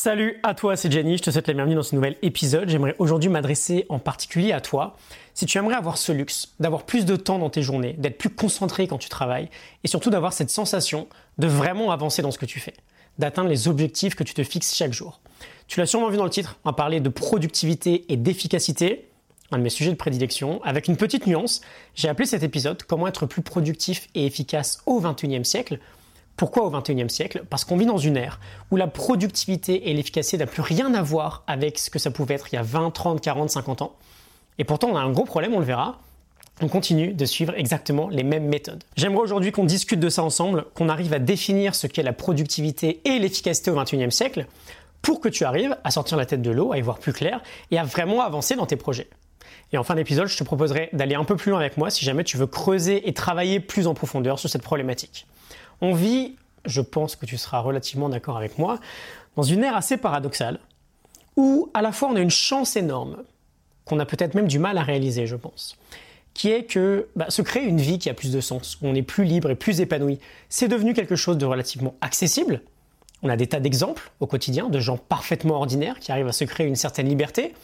Salut à toi, c'est Jenny, je te souhaite la bienvenue dans ce nouvel épisode. J'aimerais aujourd'hui m'adresser en particulier à toi. Si tu aimerais avoir ce luxe, d'avoir plus de temps dans tes journées, d'être plus concentré quand tu travailles, et surtout d'avoir cette sensation de vraiment avancer dans ce que tu fais, d'atteindre les objectifs que tu te fixes chaque jour. Tu l'as sûrement vu dans le titre, on va parler de productivité et d'efficacité, un de mes sujets de prédilection, avec une petite nuance. J'ai appelé cet épisode Comment être plus productif et efficace au 21e siècle pourquoi au XXIe siècle? Parce qu'on vit dans une ère où la productivité et l'efficacité n'ont plus rien à voir avec ce que ça pouvait être il y a 20, 30, 40, 50 ans. Et pourtant, on a un gros problème, on le verra. On continue de suivre exactement les mêmes méthodes. J'aimerais aujourd'hui qu'on discute de ça ensemble, qu'on arrive à définir ce qu'est la productivité et l'efficacité au XXIe siècle, pour que tu arrives à sortir la tête de l'eau, à y voir plus clair et à vraiment avancer dans tes projets. Et en fin d'épisode, je te proposerai d'aller un peu plus loin avec moi si jamais tu veux creuser et travailler plus en profondeur sur cette problématique. On vit, je pense que tu seras relativement d'accord avec moi, dans une ère assez paradoxale, où à la fois on a une chance énorme, qu'on a peut-être même du mal à réaliser, je pense, qui est que bah, se créer une vie qui a plus de sens, où on est plus libre et plus épanoui, c'est devenu quelque chose de relativement accessible. On a des tas d'exemples au quotidien de gens parfaitement ordinaires qui arrivent à se créer une certaine liberté,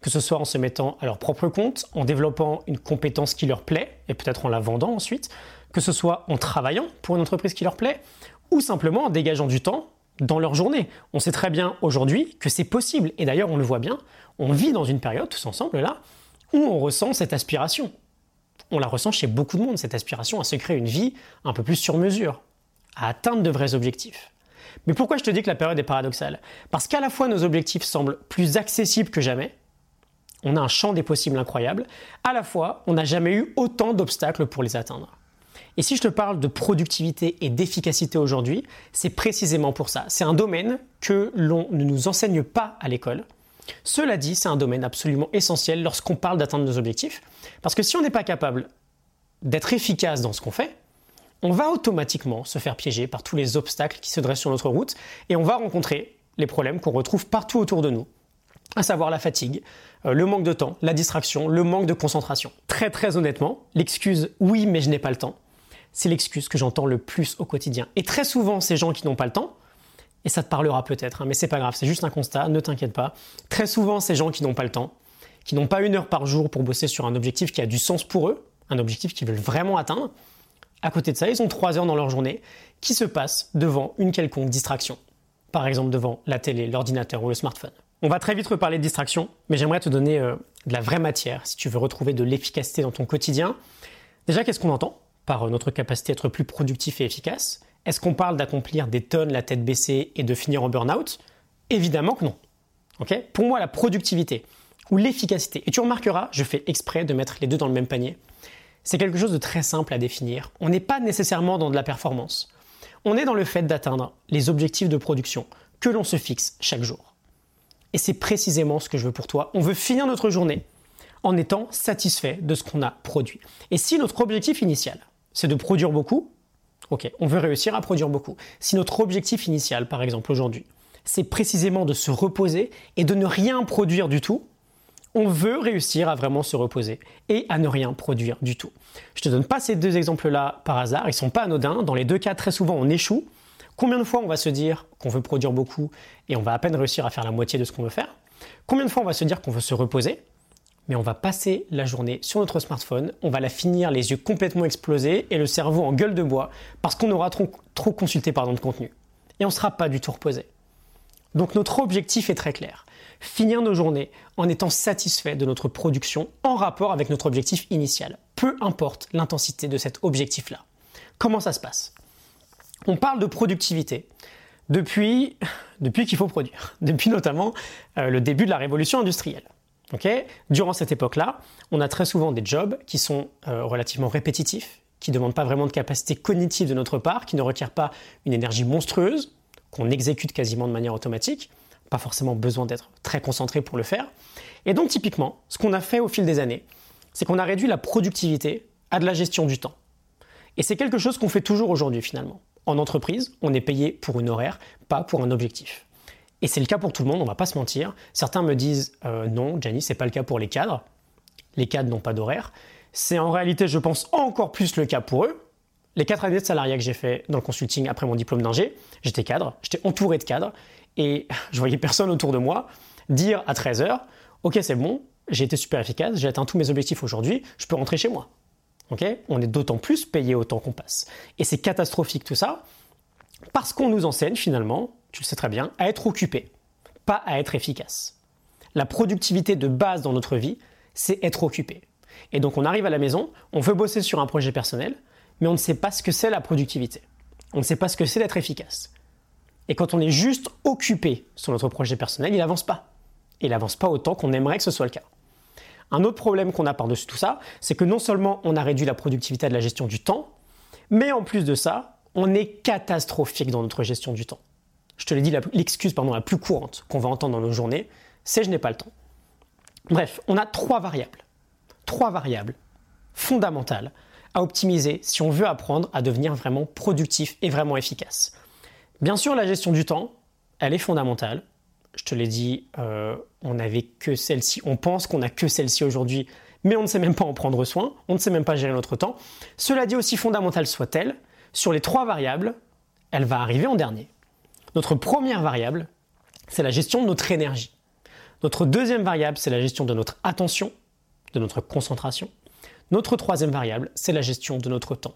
que ce soit en se mettant à leur propre compte, en développant une compétence qui leur plaît, et peut-être en la vendant ensuite, que ce soit en travaillant pour une entreprise qui leur plaît, ou simplement en dégageant du temps dans leur journée. On sait très bien aujourd'hui que c'est possible, et d'ailleurs on le voit bien, on vit dans une période tous ensemble là, où on ressent cette aspiration. On la ressent chez beaucoup de monde, cette aspiration à se créer une vie un peu plus sur mesure, à atteindre de vrais objectifs. Mais pourquoi je te dis que la période est paradoxale? Parce qu'à la fois nos objectifs semblent plus accessibles que jamais, on a un champ des possibles incroyable, à la fois on n'a jamais eu autant d'obstacles pour les atteindre. Et si je te parle de productivité et d'efficacité aujourd'hui, c'est précisément pour ça. C'est un domaine que l'on ne nous enseigne pas à l'école. Cela dit, c'est un domaine absolument essentiel lorsqu'on parle d'atteindre nos objectifs. Parce que si on n'est pas capable d'être efficace dans ce qu'on fait, on va automatiquement se faire piéger par tous les obstacles qui se dressent sur notre route et on va rencontrer les problèmes qu'on retrouve partout autour de nous, à savoir la fatigue, euh, le manque de temps, la distraction, le manque de concentration. Très très honnêtement, l'excuse oui mais je n'ai pas le temps, c'est l'excuse que j'entends le plus au quotidien. Et très souvent, ces gens qui n'ont pas le temps, et ça te parlera peut-être, hein, mais c'est pas grave, c'est juste un constat, ne t'inquiète pas. Très souvent, ces gens qui n'ont pas le temps, qui n'ont pas une heure par jour pour bosser sur un objectif qui a du sens pour eux, un objectif qu'ils veulent vraiment atteindre, à côté de ça, ils ont trois heures dans leur journée qui se passent devant une quelconque distraction. Par exemple, devant la télé, l'ordinateur ou le smartphone. On va très vite reparler de distraction, mais j'aimerais te donner euh, de la vraie matière si tu veux retrouver de l'efficacité dans ton quotidien. Déjà, qu'est-ce qu'on entend? Par notre capacité à être plus productif et efficace Est-ce qu'on parle d'accomplir des tonnes la tête baissée et de finir en burn-out? Évidemment que non. Pour moi, la productivité ou l'efficacité, et tu remarqueras, je fais exprès de mettre les deux dans le même panier, c'est quelque chose de très simple à définir. On n'est pas nécessairement dans de la performance. On est dans le fait d'atteindre les objectifs de production que l'on se fixe chaque jour. Et c'est précisément ce que je veux pour toi. On veut finir notre journée en étant satisfait de ce qu'on a produit. Et si notre objectif initial, c'est de produire beaucoup. Ok, on veut réussir à produire beaucoup. Si notre objectif initial, par exemple aujourd'hui, c'est précisément de se reposer et de ne rien produire du tout, on veut réussir à vraiment se reposer et à ne rien produire du tout. Je te donne pas ces deux exemples-là par hasard, ils sont pas anodins. Dans les deux cas, très souvent, on échoue. Combien de fois on va se dire qu'on veut produire beaucoup et on va à peine réussir à faire la moitié de ce qu'on veut faire? Combien de fois on va se dire qu'on veut se reposer? Mais on va passer la journée sur notre smartphone, on va la finir les yeux complètement explosés et le cerveau en gueule de bois parce qu'on aura trop, consulté pardon, de contenu. Et on ne sera pas du tout reposé. Donc notre objectif est très clair. Finir nos journées en étant satisfait de notre production en rapport avec notre objectif initial, peu importe l'intensité de cet objectif-là. Comment ça se passe? On parle de productivité depuis, qu'il faut produire, depuis notamment euh, le début de la révolution industrielle. Durant cette époque-là, on a très souvent des jobs qui sont euh, relativement répétitifs, qui ne demandent pas vraiment de capacité cognitive de notre part, qui ne requièrent pas une énergie monstrueuse, qu'on exécute quasiment de manière automatique, pas forcément besoin d'être très concentré pour le faire. Et donc typiquement, ce qu'on a fait au fil des années, c'est qu'on a réduit la productivité à de la gestion du temps. Et c'est quelque chose qu'on fait toujours aujourd'hui finalement. En entreprise, on est payé pour une horaire, pas pour un objectif. Et c'est le cas pour tout le monde, on va pas se mentir. Certains me disent euh, non, Gianni, c'est pas le cas pour les cadres. Les cadres n'ont pas d'horaire. C'est en réalité, je pense, encore plus le cas pour eux. Les quatre années de salariat que j'ai fait dans le consulting après mon diplôme d'ingé, j'étais cadre, j'étais entouré de cadres, et je voyais personne autour de moi dire à 13h, ok c'est bon, j'ai été super efficace, j'ai atteint tous mes objectifs aujourd'hui, je peux rentrer chez moi. On est d'autant plus payé au temps qu'on passe. Et c'est catastrophique tout ça, parce qu'on nous enseigne finalement, tu le sais très bien, à être occupé, pas à être efficace. La productivité de base dans notre vie, c'est être occupé. Et donc on arrive à la maison, on veut bosser sur un projet personnel, mais on ne sait pas ce que c'est la productivité. On ne sait pas ce que c'est d'être efficace. Et quand on est juste occupé sur notre projet personnel, il n'avance pas. Il n'avance pas autant qu'on aimerait que ce soit le cas. Un autre problème qu'on a par-dessus tout ça, c'est que non seulement on a réduit la productivité de la gestion du temps, mais en plus de ça, on est catastrophique dans notre gestion du temps. Je te l'ai dit, l'excuse la plus courante qu'on va entendre dans nos journées, c'est je n'ai pas le temps. Bref, on a trois variables. Trois variables fondamentales à optimiser si on veut apprendre à devenir vraiment productif et vraiment efficace. Bien sûr, la gestion du temps, elle est fondamentale. Je te l'ai dit, euh, on n'avait que celle-ci. On pense qu'on n'a que celle-ci aujourd'hui, mais on ne sait même pas en prendre soin. On ne sait même pas gérer notre temps. Cela dit, aussi fondamentale soit-elle, sur les trois variables, elle va arriver en dernier. Notre première variable, c'est la gestion de notre énergie. Notre deuxième variable, c'est la gestion de notre attention, de notre concentration. Notre troisième variable, c'est la gestion de notre temps.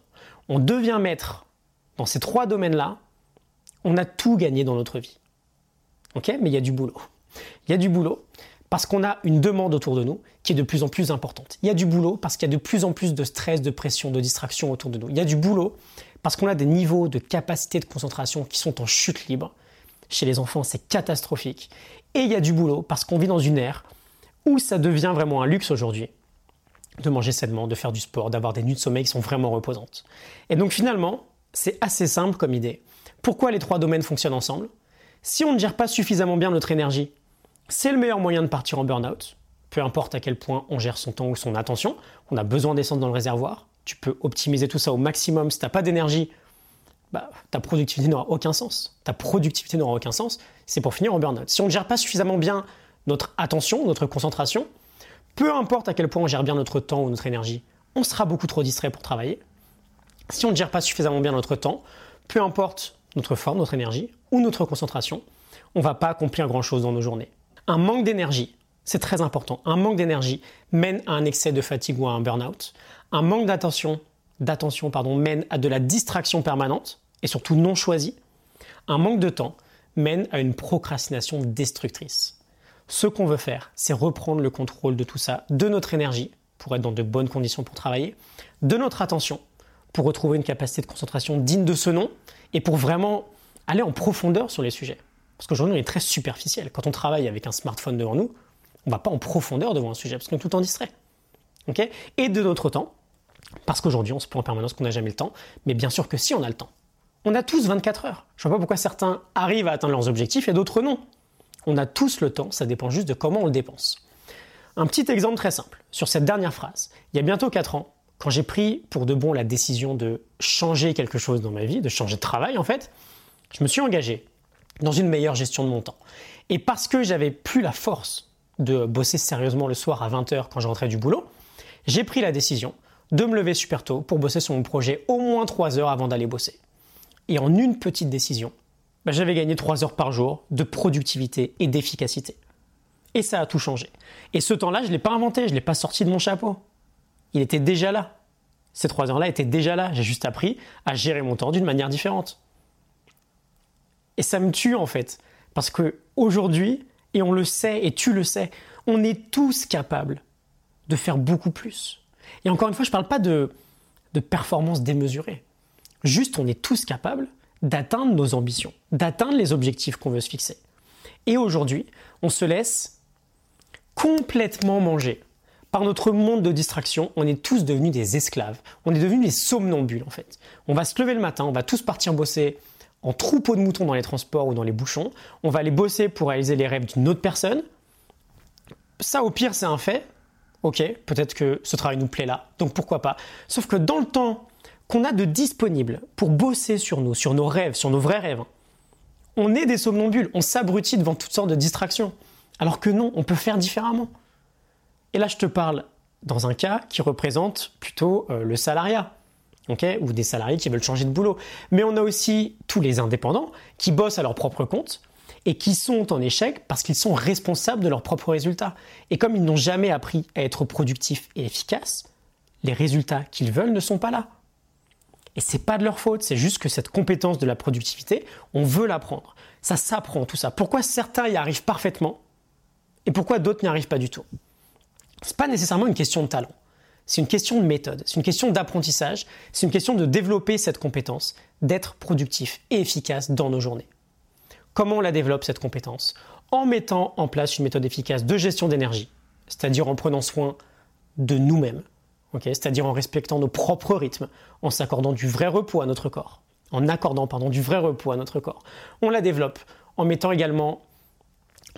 On devient maître dans ces trois domaines-là, on a tout gagné dans notre vie. Ok? Mais il y a du boulot. Il y a du boulot parce qu'on a une demande autour de nous qui est de plus en plus importante. Il y a du boulot parce qu'il y a de plus en plus de stress, de pression, de distraction autour de nous. Il y a du boulot parce qu'on a des niveaux de capacité de concentration qui sont en chute libre. Chez les enfants, c'est catastrophique. Et il y a du boulot parce qu'on vit dans une ère où ça devient vraiment un luxe aujourd'hui de manger sainement, de faire du sport, d'avoir des nuits de sommeil qui sont vraiment reposantes. Et donc finalement, c'est assez simple comme idée. Pourquoi les trois domaines fonctionnent ensemble? Si on ne gère pas suffisamment bien notre énergie, c'est le meilleur moyen de partir en burn-out. Peu importe à quel point on gère son temps ou son attention, on a besoin d'essence dans le réservoir. Tu peux optimiser tout ça au maximum. Si tu n'as pas d'énergie, bah, ta productivité n'aura aucun sens. Ta productivité n'aura aucun sens. C'est pour finir en burn-out. Si on ne gère pas suffisamment bien notre attention, notre concentration, peu importe à quel point on gère bien notre temps ou notre énergie, on sera beaucoup trop distrait pour travailler. Si on ne gère pas suffisamment bien notre temps, peu importe notre forme, notre énergie ou notre concentration, on ne va pas accomplir grand-chose dans nos journées. Un manque d'énergie, c'est très important. Un manque d'énergie mène à un excès de fatigue ou à un burn-out. Un manque d'attention, d'attention pardon, mène à de la distraction permanente et surtout non choisie. Un manque de temps mène à une procrastination destructrice. Ce qu'on veut faire, c'est reprendre le contrôle de tout ça, de notre énergie pour être dans de bonnes conditions pour travailler, de notre attention pour retrouver une capacité de concentration digne de ce nom et pour vraiment aller en profondeur sur les sujets. Parce qu'aujourd'hui, on est très superficiel. Quand on travaille avec un smartphone devant nous, on ne va pas en profondeur devant un sujet parce qu'on est tout le temps distrait. et de notre temps, parce qu'aujourd'hui, on se plaint en permanence qu'on n'a jamais le temps, mais bien sûr que si on a le temps. On a tous 24 heures. Je ne vois pas pourquoi certains arrivent à atteindre leurs objectifs et d'autres non. On a tous le temps, ça dépend juste de comment on le dépense. Un petit exemple très simple sur cette dernière phrase. Il y a bientôt 4 ans, quand j'ai pris pour de bon la décision de changer quelque chose dans ma vie, de changer de travail en fait, je me suis engagé dans une meilleure gestion de mon temps. Et parce que j'avais plus la force de bosser sérieusement le soir à 20h quand je rentrais du boulot, j'ai pris la décision de me lever super tôt pour bosser sur mon projet au moins 3 heures avant d'aller bosser. Et en une petite décision, bah, j'avais gagné 3 heures par jour de productivité et d'efficacité. Et ça a tout changé. Et ce temps-là, je ne l'ai pas inventé, je ne l'ai pas sorti de mon chapeau il était déjà là. Ces trois heures-là étaient déjà là. J'ai juste appris à gérer mon temps d'une manière différente. Et ça me tue en fait. Parce que aujourd'hui, et on le sait, et tu le sais, on est tous capables de faire beaucoup plus. Et encore une fois, je ne parle pas de, de performance démesurée. Juste, on est tous capables d'atteindre nos ambitions, d'atteindre les objectifs qu'on veut se fixer. Et aujourd'hui, on se laisse complètement manger par notre monde de distraction, on est tous devenus des esclaves. On est devenus des somnambules en fait. On va se lever le matin, on va tous partir bosser en troupeau de moutons dans les transports ou dans les bouchons. On va aller bosser pour réaliser les rêves d'une autre personne. Ça au pire c'est un fait. Ok, peut-être que ce travail nous plaît là, donc pourquoi pas. Sauf que dans le temps qu'on a de disponible pour bosser sur nous, sur nos rêves, sur nos vrais rêves, on est des somnambules, on s'abrutit devant toutes sortes de distractions. Alors que non, on peut faire différemment. Et là, je te parle dans un cas qui représente plutôt euh, le salariat. Ou des salariés qui veulent changer de boulot. Mais on a aussi tous les indépendants qui bossent à leur propre compte et qui sont en échec parce qu'ils sont responsables de leurs propres résultats. Et comme ils n'ont jamais appris à être productifs et efficaces, les résultats qu'ils veulent ne sont pas là. Et c'est pas de leur faute, c'est juste que cette compétence de la productivité, on veut l'apprendre. Ça s'apprend tout ça. Pourquoi certains y arrivent parfaitement et pourquoi d'autres n'y arrivent pas du tout? C'est pas nécessairement une question de talent. C'est une question de méthode, c'est une question d'apprentissage, c'est une question de développer cette compétence, d'être productif et efficace dans nos journées. Comment on la développe cette compétence? En mettant en place une méthode efficace de gestion d'énergie, c'est-à-dire en prenant soin de nous-mêmes, c'est-à-dire en respectant nos propres rythmes, en s'accordant du vrai repos à notre corps, en accordant du vrai repos à notre corps. On la développe en mettant également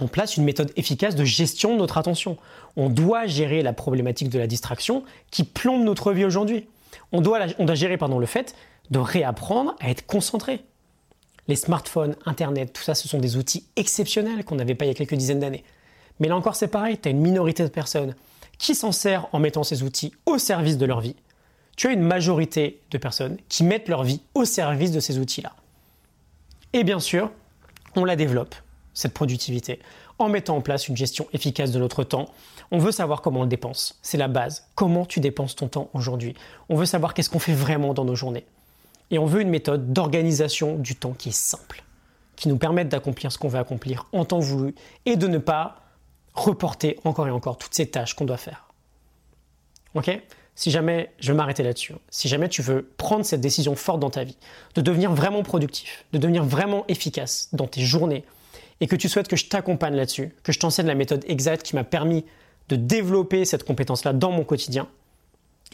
place une méthode efficace de gestion de notre attention. On doit gérer la problématique de la distraction qui plombe notre vie aujourd'hui. On doit, gérer le fait de réapprendre à être concentré. Les smartphones, Internet, tout ça, ce sont des outils exceptionnels qu'on n'avait pas il y a quelques dizaines d'années. Mais là encore, c'est pareil, tu as une minorité de personnes qui s'en sert en mettant ces outils au service de leur vie. Tu as une majorité de personnes qui mettent leur vie au service de ces outils-là. Et bien sûr, on la développe, cette productivité, en mettant en place une gestion efficace de notre temps. On veut savoir comment on le dépense. C'est la base. Comment tu dépenses ton temps aujourd'hui? On veut savoir qu'est-ce qu'on fait vraiment dans nos journées. Et on veut une méthode d'organisation du temps qui est simple, qui nous permette d'accomplir ce qu'on veut accomplir en temps voulu et de ne pas reporter encore et encore toutes ces tâches qu'on doit faire. Ok? Si jamais, je vais m'arrêter là-dessus, si jamais tu veux prendre cette décision forte dans ta vie, de devenir vraiment productif, de devenir vraiment efficace dans tes journées, et que tu souhaites que je t'accompagne là-dessus, que je t'enseigne la méthode exacte qui m'a permis de développer cette compétence-là dans mon quotidien,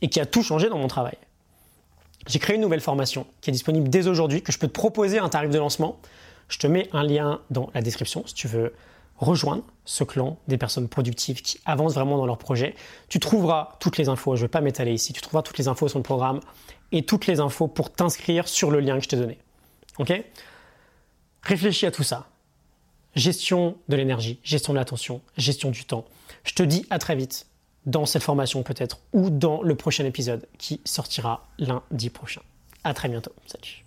et qui a tout changé dans mon travail. J'ai créé une nouvelle formation qui est disponible dès aujourd'hui, que je peux te proposer un tarif de lancement. Je te mets un lien dans la description si tu veux rejoindre ce clan des personnes productives qui avancent vraiment dans leur projet. Tu trouveras toutes les infos, je ne vais pas m'étaler ici, tu trouveras toutes les infos sur le programme et toutes les infos pour t'inscrire sur le lien que je t'ai donné. Ok? Réfléchis à tout ça. Gestion de l'énergie, gestion de l'attention, gestion du temps. Je te dis à très vite dans cette formation peut-être ou dans le prochain épisode qui sortira lundi prochain. À très bientôt. Salut.